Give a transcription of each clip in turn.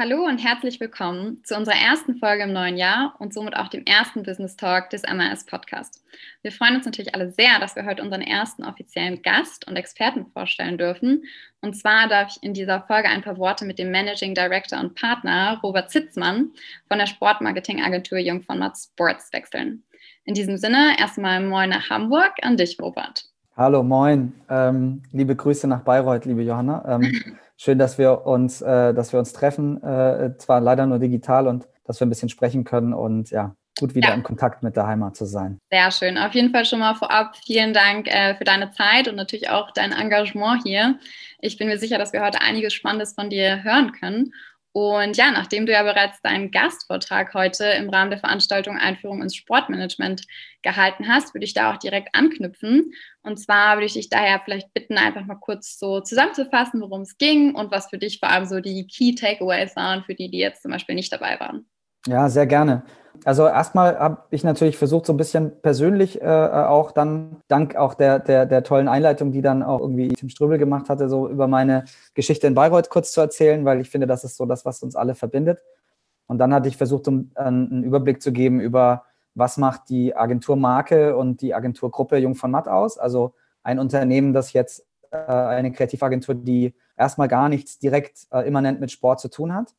Hallo und herzlich willkommen zu unserer ersten Folge im neuen Jahr und somit auch dem ersten Business Talk des MAS Podcast. Wir freuen uns natürlich alle sehr, dass wir heute unseren ersten offiziellen Gast und Experten vorstellen dürfen. Und zwar darf ich in dieser Folge ein paar Worte mit dem Managing Director und Partner Robert Zitzmann von der Sportmarketingagentur Jung von Matt Sports wechseln. In diesem Sinne erstmal Moin nach Hamburg an dich, Robert. Hallo, moin. Ähm, liebe Grüße nach Bayreuth, liebe Johanna. Ähm, Schön, dass wir uns, äh, dass wir uns treffen, äh, zwar leider nur digital und dass wir ein bisschen sprechen können und ja, gut wieder ja. in Kontakt mit der Heimat zu sein. Sehr schön. Auf jeden Fall schon mal vorab vielen Dank äh, für deine Zeit und natürlich auch dein Engagement hier. Ich bin mir sicher, dass wir heute einiges Spannendes von dir hören können. Und ja, nachdem du ja bereits deinen Gastvortrag heute im Rahmen der Veranstaltung Einführung ins Sportmanagement gehalten hast, würde ich da auch direkt anknüpfen. Und zwar würde ich dich daher vielleicht bitten, einfach mal kurz so zusammenzufassen, worum es ging und was für dich vor allem so die Key Takeaways waren, für die, die jetzt zum Beispiel nicht dabei waren. Ja, sehr gerne. Also erstmal habe ich natürlich versucht, so ein bisschen persönlich äh, auch dann, dank auch der, der, der tollen Einleitung, die dann auch irgendwie Tim Ströbel gemacht hatte, so über meine Geschichte in Bayreuth kurz zu erzählen, weil ich finde, das ist so das, was uns alle verbindet. Und dann hatte ich versucht, um einen Überblick zu geben über, was macht die Agenturmarke und die Agenturgruppe Jung von Matt aus. Also ein Unternehmen, das jetzt äh, eine Kreativagentur, die erstmal gar nichts direkt äh, immanent mit Sport zu tun hat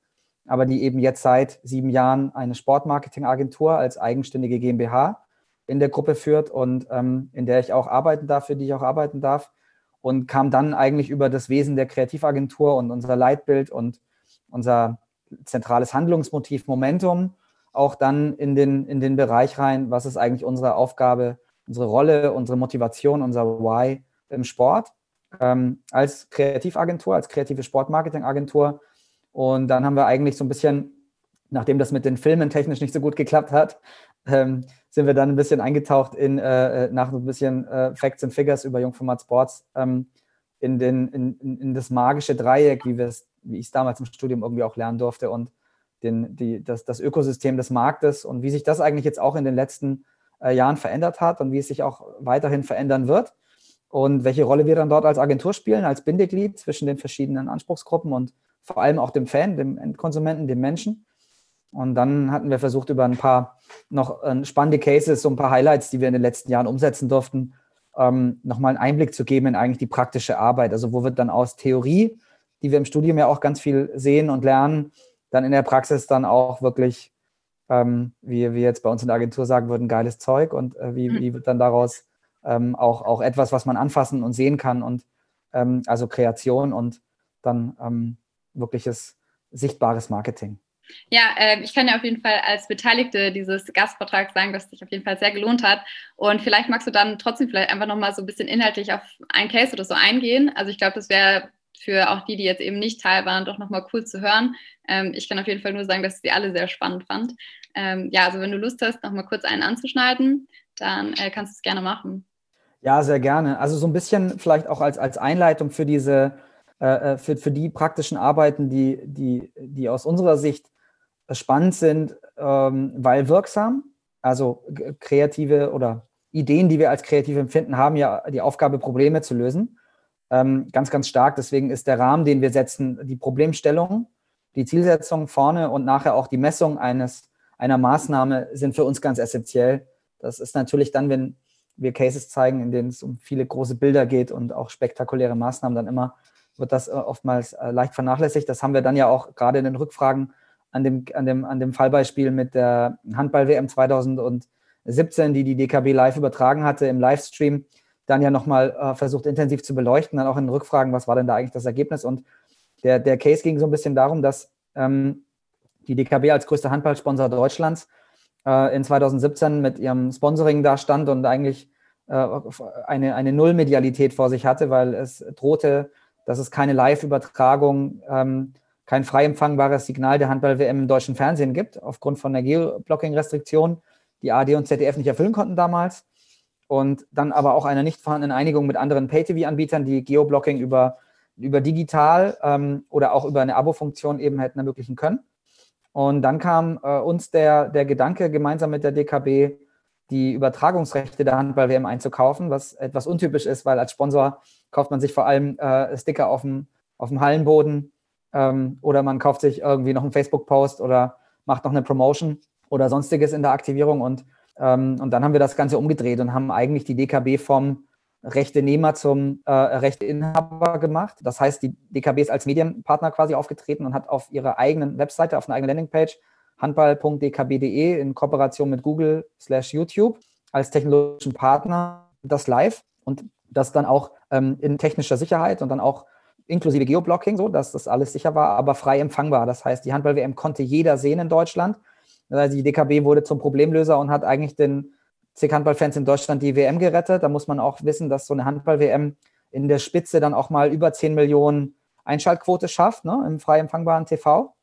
aber die eben jetzt seit sieben Jahren eine Sportmarketingagentur als eigenständige GmbH in der Gruppe führt und ähm, in der ich auch arbeiten darf, für die ich auch arbeiten darf. Und kam dann eigentlich über das Wesen der Kreativagentur und unser Leitbild und unser zentrales Handlungsmotiv Momentum auch dann in den, in den Bereich rein, was ist eigentlich unsere Aufgabe, unsere Rolle, unsere Motivation, unser Why im Sport. Ähm, als Kreativagentur, als kreative Sportmarketingagentur und dann haben wir eigentlich so ein bisschen, nachdem das mit den Filmen technisch nicht so gut geklappt hat, ähm, sind wir dann ein bisschen eingetaucht in, äh, äh nach ein bisschen äh, Facts and Figures über Jungformat Sports ähm, in, den, in, in, das magische Dreieck, wie, wie ich es damals im Studium irgendwie auch lernen durfte und den, die, das, das Ökosystem des Marktes und wie sich das eigentlich jetzt auch in den letzten äh, Jahren verändert hat und wie es sich auch weiterhin verändern wird und welche Rolle wir dann dort als Agentur spielen, als Bindeglied zwischen den verschiedenen Anspruchsgruppen und vor allem auch dem Fan, dem Endkonsumenten, dem Menschen. Und dann hatten wir versucht, über ein paar noch äh, spannende Cases, so ein paar Highlights, die wir in den letzten Jahren umsetzen durften, ähm, nochmal einen Einblick zu geben in eigentlich die praktische Arbeit. Also wo wird dann aus Theorie, die wir im Studium ja auch ganz viel sehen und lernen, dann in der Praxis dann auch wirklich, ähm, wie wir jetzt bei uns in der Agentur sagen würden, geiles Zeug und äh, wie, wie wird dann daraus ähm, auch, auch etwas, was man anfassen und sehen kann und ähm, also Kreation und dann wirkliches sichtbares Marketing. Ja, äh, ich kann ja auf jeden Fall als Beteiligte dieses Gastvortrags sagen, dass es sich auf jeden Fall sehr gelohnt hat. Und vielleicht magst du dann trotzdem vielleicht einfach nochmal so ein bisschen inhaltlich auf ein Case oder so eingehen. Also ich glaube, das wäre für auch die, die jetzt eben nicht Teil waren, doch nochmal cool zu hören. Ähm, ich kann auf jeden Fall nur sagen, dass ich sie alle sehr spannend fand. Ähm, ja, also wenn du Lust hast, nochmal kurz einen anzuschneiden, dann äh, kannst du es gerne machen. Ja, sehr gerne. Also so ein bisschen vielleicht auch als, als Einleitung für diese äh, äh, für, für die praktischen Arbeiten, die, die, die aus unserer Sicht spannend sind, ähm, weil wirksam. Also kreative oder Ideen, die wir als kreativ empfinden, haben ja die Aufgabe, Probleme zu lösen. Ähm, ganz, ganz stark. Deswegen ist der Rahmen, den wir setzen, die Problemstellung, die Zielsetzung vorne und nachher auch die Messung eines, einer Maßnahme sind für uns ganz essentiell. Das ist natürlich dann, wenn wir Cases zeigen, in denen es um viele große Bilder geht und auch spektakuläre Maßnahmen, dann immer wird das äh, oftmals äh, leicht vernachlässigt. Das haben wir dann ja auch gerade in den Rückfragen an dem, an dem, an dem Fallbeispiel mit der Handball-WM 2017, die die DKB live übertragen hatte im Livestream, dann ja nochmal äh, versucht intensiv zu beleuchten, dann auch in den Rückfragen, was war denn da eigentlich das Ergebnis? Und der, der Case ging so ein bisschen darum, dass ähm, die DKB als größter Handballsponsor Deutschlands äh, in 2017 mit ihrem Sponsoring da stand und eigentlich äh, eine, eine Nullmedialität vor sich hatte, weil es drohte, dass es keine Live-Übertragung, ähm, kein frei empfangbares Signal der Handball-WM im deutschen Fernsehen gibt, aufgrund von der Geoblocking-Restriktion, die AD und ZDF nicht erfüllen konnten damals. Und dann aber auch einer nicht vorhandenen Einigung mit anderen Pay-TV-Anbietern, die Geoblocking über, über digital ähm, oder auch über eine Abo-Funktion eben hätten ermöglichen können. Und dann kam äh, uns der, der Gedanke, gemeinsam mit der DKB die Übertragungsrechte der Handball-WM einzukaufen, was etwas untypisch ist, weil als Sponsor kauft man sich vor allem äh, Sticker auf dem, auf dem Hallenboden Ähm, oder man kauft sich irgendwie noch einen Facebook-Post oder macht noch eine Promotion oder sonstiges in der Aktivierung. Und, ähm, und dann haben wir das Ganze umgedreht und haben eigentlich die DKB vom Rechte-Nehmer zum äh, Rechte-Inhaber gemacht. Das heißt, die DKB ist als Medienpartner quasi aufgetreten und hat auf ihrer eigenen Webseite, auf einer eigenen Landingpage handball.dkb.de in Kooperation mit Google slash YouTube als technologischen Partner das live und das dann auch ähm, in technischer Sicherheit und dann auch inklusive Geoblocking, so dass das alles sicher war, aber frei empfangbar. Das heißt, die Handball-WM konnte jeder sehen in Deutschland. Also die DKB wurde zum Problemlöser und hat eigentlich den zig Handballfans in Deutschland die WM gerettet. Da muss man auch wissen, dass so eine Handball-WM in der Spitze dann auch mal über 10 Millionen Einschaltquote schafft, ne, im frei empfangbaren TV.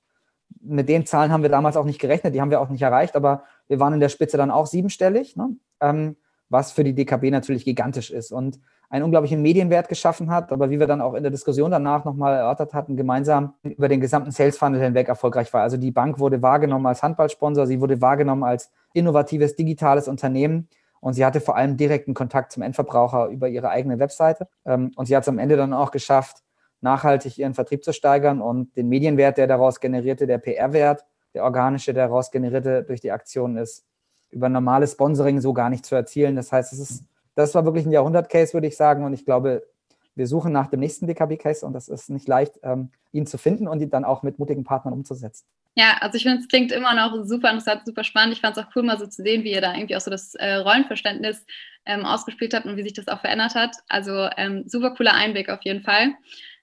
Mit den Zahlen haben wir damals auch nicht gerechnet, die haben wir auch nicht erreicht, aber wir waren in der Spitze dann auch siebenstellig, ne, ähm, was für die DKB natürlich gigantisch ist und einen unglaublichen Medienwert geschaffen hat, aber wie wir dann auch in der Diskussion danach nochmal erörtert hatten, gemeinsam über den gesamten Sales Funnel hinweg erfolgreich war. Also die Bank wurde wahrgenommen als Handballsponsor, sie wurde wahrgenommen als innovatives digitales Unternehmen und sie hatte vor allem direkten Kontakt zum Endverbraucher über ihre eigene Webseite. Ähm, und sie hat es am Ende dann auch geschafft, nachhaltig ihren Vertrieb zu steigern und den Medienwert, der daraus generierte, der PR-Wert, der organische, der daraus generierte durch die Aktion ist, über normales Sponsoring so gar nicht zu erzielen. Das heißt, es ist, das war wirklich ein Jahrhundert-Case, würde ich sagen. Und ich glaube, wir suchen nach dem nächsten DKB-Case und das ist nicht leicht, ähm, ihn zu finden und ihn dann auch mit mutigen Partnern umzusetzen. Ja, also ich finde, es klingt immer noch super interessant, super spannend. Ich fand es auch cool, mal so zu sehen, wie ihr da irgendwie auch so das äh, Rollenverständnis ähm, ausgespielt habt und wie sich das auch verändert hat. Also ähm, super cooler Einblick auf jeden Fall.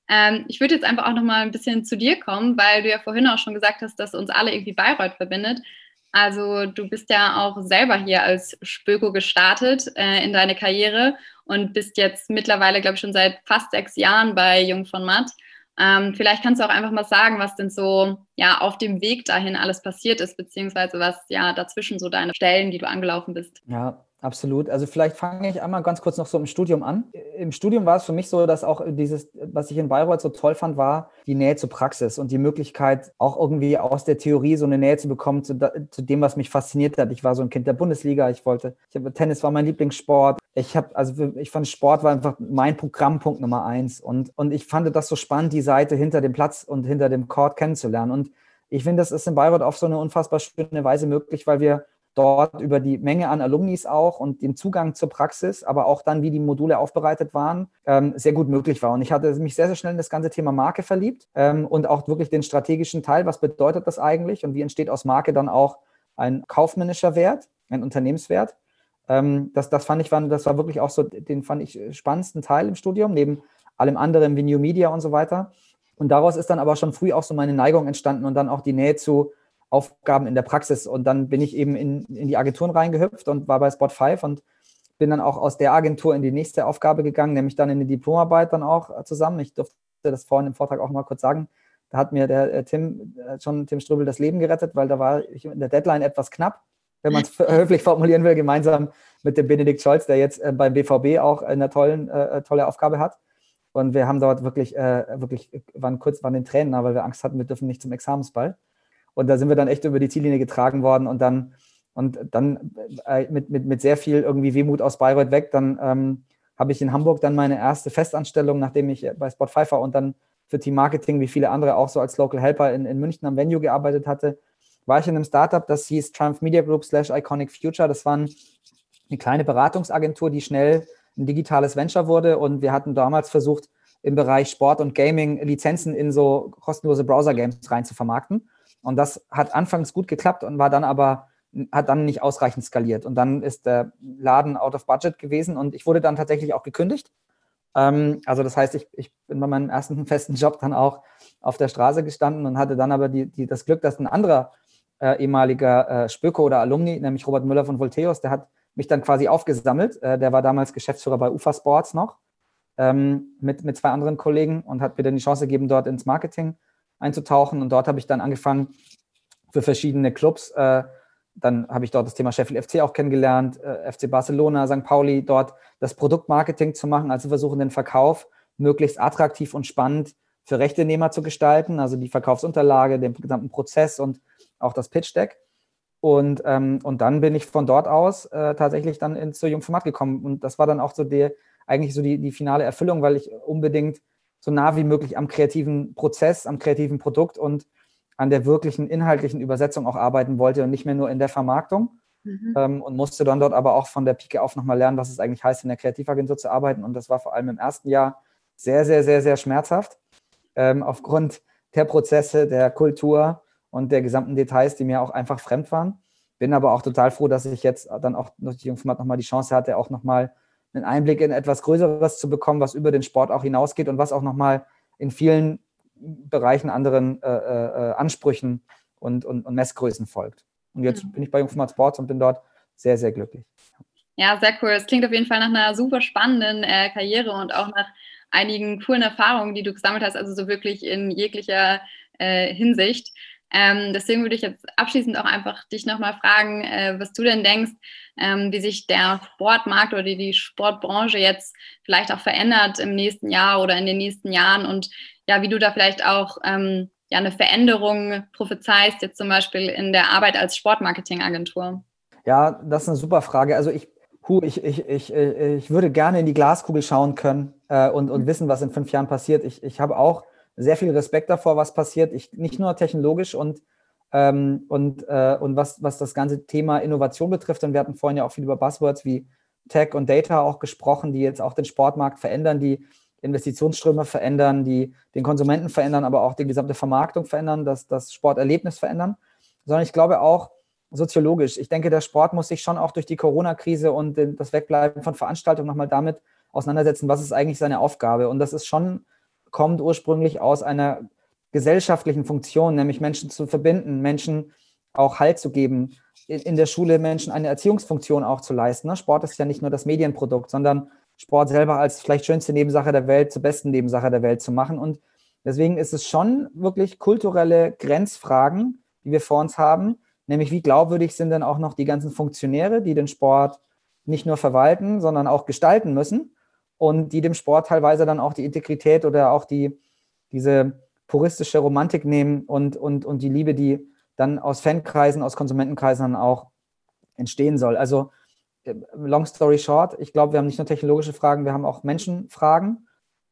Ähm, ich würde jetzt einfach auch noch mal ein bisschen zu dir kommen, weil du ja vorhin auch schon gesagt hast, dass uns alle irgendwie Bayreuth verbindet. Also du bist ja auch selber hier als Spöko gestartet äh, in deine Karriere und bist jetzt mittlerweile, glaube ich, schon seit fast sechs Jahren bei Jung von Matt. Ähm, vielleicht kannst du auch einfach mal sagen, was denn so ja auf dem Weg dahin alles passiert ist, beziehungsweise was ja dazwischen so deine Stellen, die du angelaufen bist. Ja, Absolut. Also vielleicht fange ich einmal ganz kurz noch so im Studium an. Im Studium war es für mich so, dass auch dieses, was ich in Bayreuth so toll fand, war die Nähe zur Praxis und die Möglichkeit, auch irgendwie aus der Theorie so eine Nähe zu bekommen zu, zu dem, was mich fasziniert hat. Ich war so ein Kind der Bundesliga. Ich wollte, ich habe Tennis war mein Lieblingssport. Ich habe, also ich fand Sport war einfach mein Programmpunkt Nummer eins. Und, und ich fand das so spannend, die Seite hinter dem Platz und hinter dem Court kennenzulernen. Und ich finde, das ist in Bayreuth auf so eine unfassbar schöne Weise möglich, weil wir dort über die Menge an Alumnis auch und den Zugang zur Praxis, aber auch dann, wie die Module aufbereitet waren, ähm, sehr gut möglich war. Und ich hatte mich sehr, sehr schnell in das ganze Thema Marke verliebt ähm, und auch wirklich den strategischen Teil, was bedeutet das eigentlich und wie entsteht aus Marke dann auch ein kaufmännischer Wert, ein Unternehmenswert. Ähm, das, das fand ich, das war wirklich auch so, den fand ich spannendsten Teil im Studium, neben allem anderen wie New Media und so weiter. Und daraus ist dann aber schon früh auch so meine Neigung entstanden und dann auch die Nähe zu Aufgaben in der Praxis. Und dann bin ich eben in, in die Agenturen reingehüpft und war bei Spot 5 und bin dann auch aus der Agentur in die nächste Aufgabe gegangen, nämlich dann in die Diplomarbeit dann auch zusammen. Ich durfte das vorhin im Vortrag auch mal kurz sagen. Da hat mir der äh, Tim, äh, schon Tim Strübel das Leben gerettet, weil da war ich in der Deadline etwas knapp, wenn man es höflich formulieren will, gemeinsam mit dem Benedikt Scholz, der jetzt äh, beim BVB auch eine tollen, äh, tolle Aufgabe hat. Und wir haben dort wirklich, äh, wirklich, waren kurz, waren in Tränen, weil wir Angst hatten, wir dürfen nicht zum Examensball. Und da sind wir dann echt über die Ziellinie getragen worden und dann, und dann äh, mit, mit, mit sehr viel irgendwie Wehmut aus Bayreuth weg. Dann ähm, habe ich in Hamburg dann meine erste Festanstellung, nachdem ich bei Spot Pfeiffer und dann für Team Marketing, wie viele andere auch so als Local Helper in, in München am Venue gearbeitet hatte, war ich in einem Startup, das hieß Triumph Media Group slash Iconic Future. Das war eine kleine Beratungsagentur, die schnell ein digitales Venture wurde. Und wir hatten damals versucht, im Bereich Sport und Gaming Lizenzen in so kostenlose Browser-Games rein zu vermarkten. Und das hat anfangs gut geklappt und war dann aber, hat dann nicht ausreichend skaliert. Und dann ist der Laden out of budget gewesen und ich wurde dann tatsächlich auch gekündigt. Ähm, also das heißt, ich, ich bin bei meinem ersten festen Job dann auch auf der Straße gestanden und hatte dann aber die, die, das Glück, dass ein anderer äh, ehemaliger äh, Spöko oder Alumni, nämlich Robert Müller von Volteos, der hat mich dann quasi aufgesammelt. Äh, der war damals Geschäftsführer bei UFA Sports noch ähm, mit, mit zwei anderen Kollegen und hat mir dann die Chance gegeben, dort ins Marketing einzutauchen. Und dort habe ich dann angefangen für verschiedene Clubs. Äh, dann habe ich dort das Thema Sheffield FC auch kennengelernt, äh, FC Barcelona, St. Pauli, dort das Produktmarketing zu machen, also versuchen den Verkauf möglichst attraktiv und spannend für Rechtenehmer zu gestalten, also die Verkaufsunterlage, den gesamten Prozess und auch das Pitch Deck. Und, ähm, und dann bin ich von dort aus äh, tatsächlich dann ins Jungformat gekommen. Und das war dann auch so der, eigentlich so die, die finale Erfüllung, weil ich unbedingt so nah wie möglich am kreativen Prozess, am kreativen Produkt und an der wirklichen inhaltlichen Übersetzung auch arbeiten wollte und nicht mehr nur in der Vermarktung. Mhm. Ähm, und musste dann dort aber auch von der Pike auf nochmal lernen, was es eigentlich heißt, in der Kreativagentur zu arbeiten. Und das war vor allem im ersten Jahr sehr, sehr, sehr, sehr schmerzhaft ähm, aufgrund der Prozesse, der Kultur und der gesamten Details, die mir auch einfach fremd waren. Bin aber auch total froh, dass ich jetzt dann auch durch die Jungformat nochmal die Chance hatte, auch nochmal einen Einblick in etwas Größeres zu bekommen, was über den Sport auch hinausgeht und was auch nochmal in vielen Bereichen anderen äh, äh, Ansprüchen und, und, und, Messgrößen folgt. Und jetzt mhm. bin ich bei Jungformat Sports und bin dort sehr, sehr glücklich. Ja, sehr cool. Es klingt auf jeden Fall nach einer super spannenden äh, Karriere und auch nach einigen coolen Erfahrungen, die du gesammelt hast, also so wirklich in jeglicher äh, Hinsicht. Ähm, deswegen würde ich jetzt abschließend auch einfach dich nochmal fragen, äh, was du denn denkst, ähm, wie sich der Sportmarkt oder die, Sportbranche jetzt vielleicht auch verändert im nächsten Jahr oder in den nächsten Jahren und ja, wie du da vielleicht auch ähm, ja, eine Veränderung prophezeist, jetzt zum Beispiel in der Arbeit als Sportmarketingagentur. Ja, das ist eine super Frage. Also ich, hu, ich, ich, ich, äh, ich würde gerne in die Glaskugel schauen können äh, und, und mhm. wissen, was in fünf Jahren passiert. Ich, ich habe auch sehr viel Respekt davor, was passiert. Ich, nicht nur technologisch und, ähm, und, äh, und was, was das ganze Thema Innovation betrifft. Und wir hatten vorhin ja auch viel über Buzzwords wie Tech und Data auch gesprochen, die jetzt auch den Sportmarkt verändern, die Investitionsströme verändern, die den Konsumenten verändern, aber auch die gesamte Vermarktung verändern, das, das Sporterlebnis verändern, sondern ich glaube auch soziologisch. Ich denke, der Sport muss sich schon auch durch die Corona-Krise und das Wegbleiben von Veranstaltungen nochmal damit auseinandersetzen, was ist eigentlich seine Aufgabe. Und das ist schon, kommt ursprünglich aus einer gesellschaftlichen Funktion, nämlich Menschen zu verbinden, Menschen auch Halt zu geben, in der Schule Menschen eine Erziehungsfunktion auch zu leisten. Ne? Sport ist ja nicht nur das Medienprodukt, sondern Sport selber als vielleicht schönste Nebensache der Welt zur besten Nebensache der Welt zu machen. Und deswegen ist es schon wirklich kulturelle Grenzfragen, die wir vor uns haben. Nämlich, wie glaubwürdig sind denn auch noch die ganzen Funktionäre, die den Sport nicht nur verwalten, sondern auch gestalten müssen und die dem Sport teilweise dann auch die Integrität oder auch die, diese puristische Romantik nehmen und, und, und die Liebe, die dann aus Fankreisen, aus Konsumentenkreisen dann auch entstehen soll. Also äh, long story short, ich glaube, wir haben nicht nur technologische Fragen, wir haben auch Menschenfragen.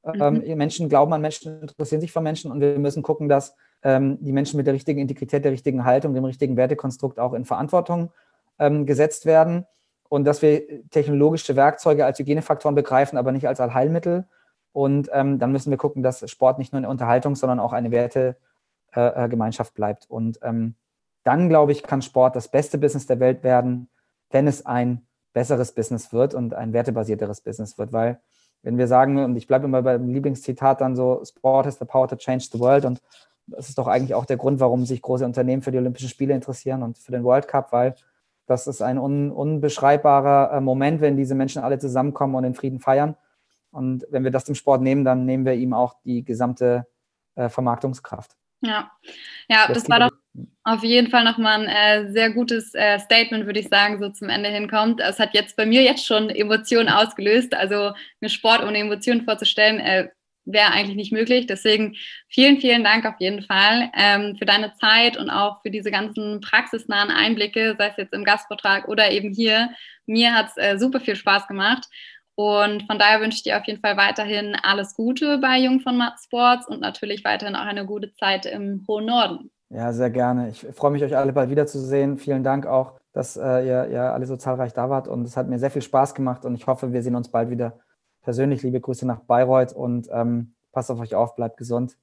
Ähm, mhm. Menschen glauben an Menschen, interessieren sich für Menschen und wir müssen gucken, dass ähm, die Menschen mit der richtigen Integrität, der richtigen Haltung, dem richtigen Wertekonstrukt auch in Verantwortung ähm, gesetzt werden und dass wir technologische Werkzeuge als Hygienefaktoren begreifen, aber nicht als Allheilmittel. Und ähm, dann müssen wir gucken, dass Sport nicht nur eine Unterhaltung, sondern auch eine Wertegemeinschaft äh, bleibt. Und ähm, dann, glaube ich, kann Sport das beste Business der Welt werden, wenn es ein besseres Business wird und ein wertebasierteres Business wird, weil wenn wir sagen, und ich bleibe immer beim Lieblingszitat dann so, Sport has the power to change the world und das ist doch eigentlich auch der Grund, warum sich große Unternehmen für die Olympischen Spiele interessieren und für den World Cup, weil das ist ein un, unbeschreibbarer äh, Moment, wenn diese Menschen alle zusammenkommen und in Frieden feiern. Und wenn wir das dem Sport nehmen, dann nehmen wir ihm auch die gesamte äh, Vermarktungskraft. Ja, ja, das, das war doch auf jeden Fall nochmal ein äh, sehr gutes äh, Statement, würde ich sagen, so zum Ende hinkommt. Es hat jetzt bei mir jetzt schon Emotionen ausgelöst. Also mir Sport ohne Emotionen vorzustellen, äh, wäre eigentlich nicht möglich. Deswegen vielen, vielen Dank auf jeden Fall ähm, für deine Zeit und auch für diese ganzen praxisnahen Einblicke, sei es jetzt im Gastvortrag oder eben hier. Mir hat es äh, super viel Spaß gemacht. Und von daher wünsche ich dir auf jeden Fall weiterhin alles Gute bei Jung von Sports und natürlich weiterhin auch eine gute Zeit im hohen Norden. Ja, sehr gerne. Ich freue mich, euch alle bald wiederzusehen. Vielen Dank auch, dass äh, ihr, ihr alle so zahlreich da wart. Und es hat mir sehr viel Spaß gemacht und ich hoffe, wir sehen uns bald wieder persönlich liebe Grüße nach Bayreuth und ähm, passt auf euch auf, bleibt gesund.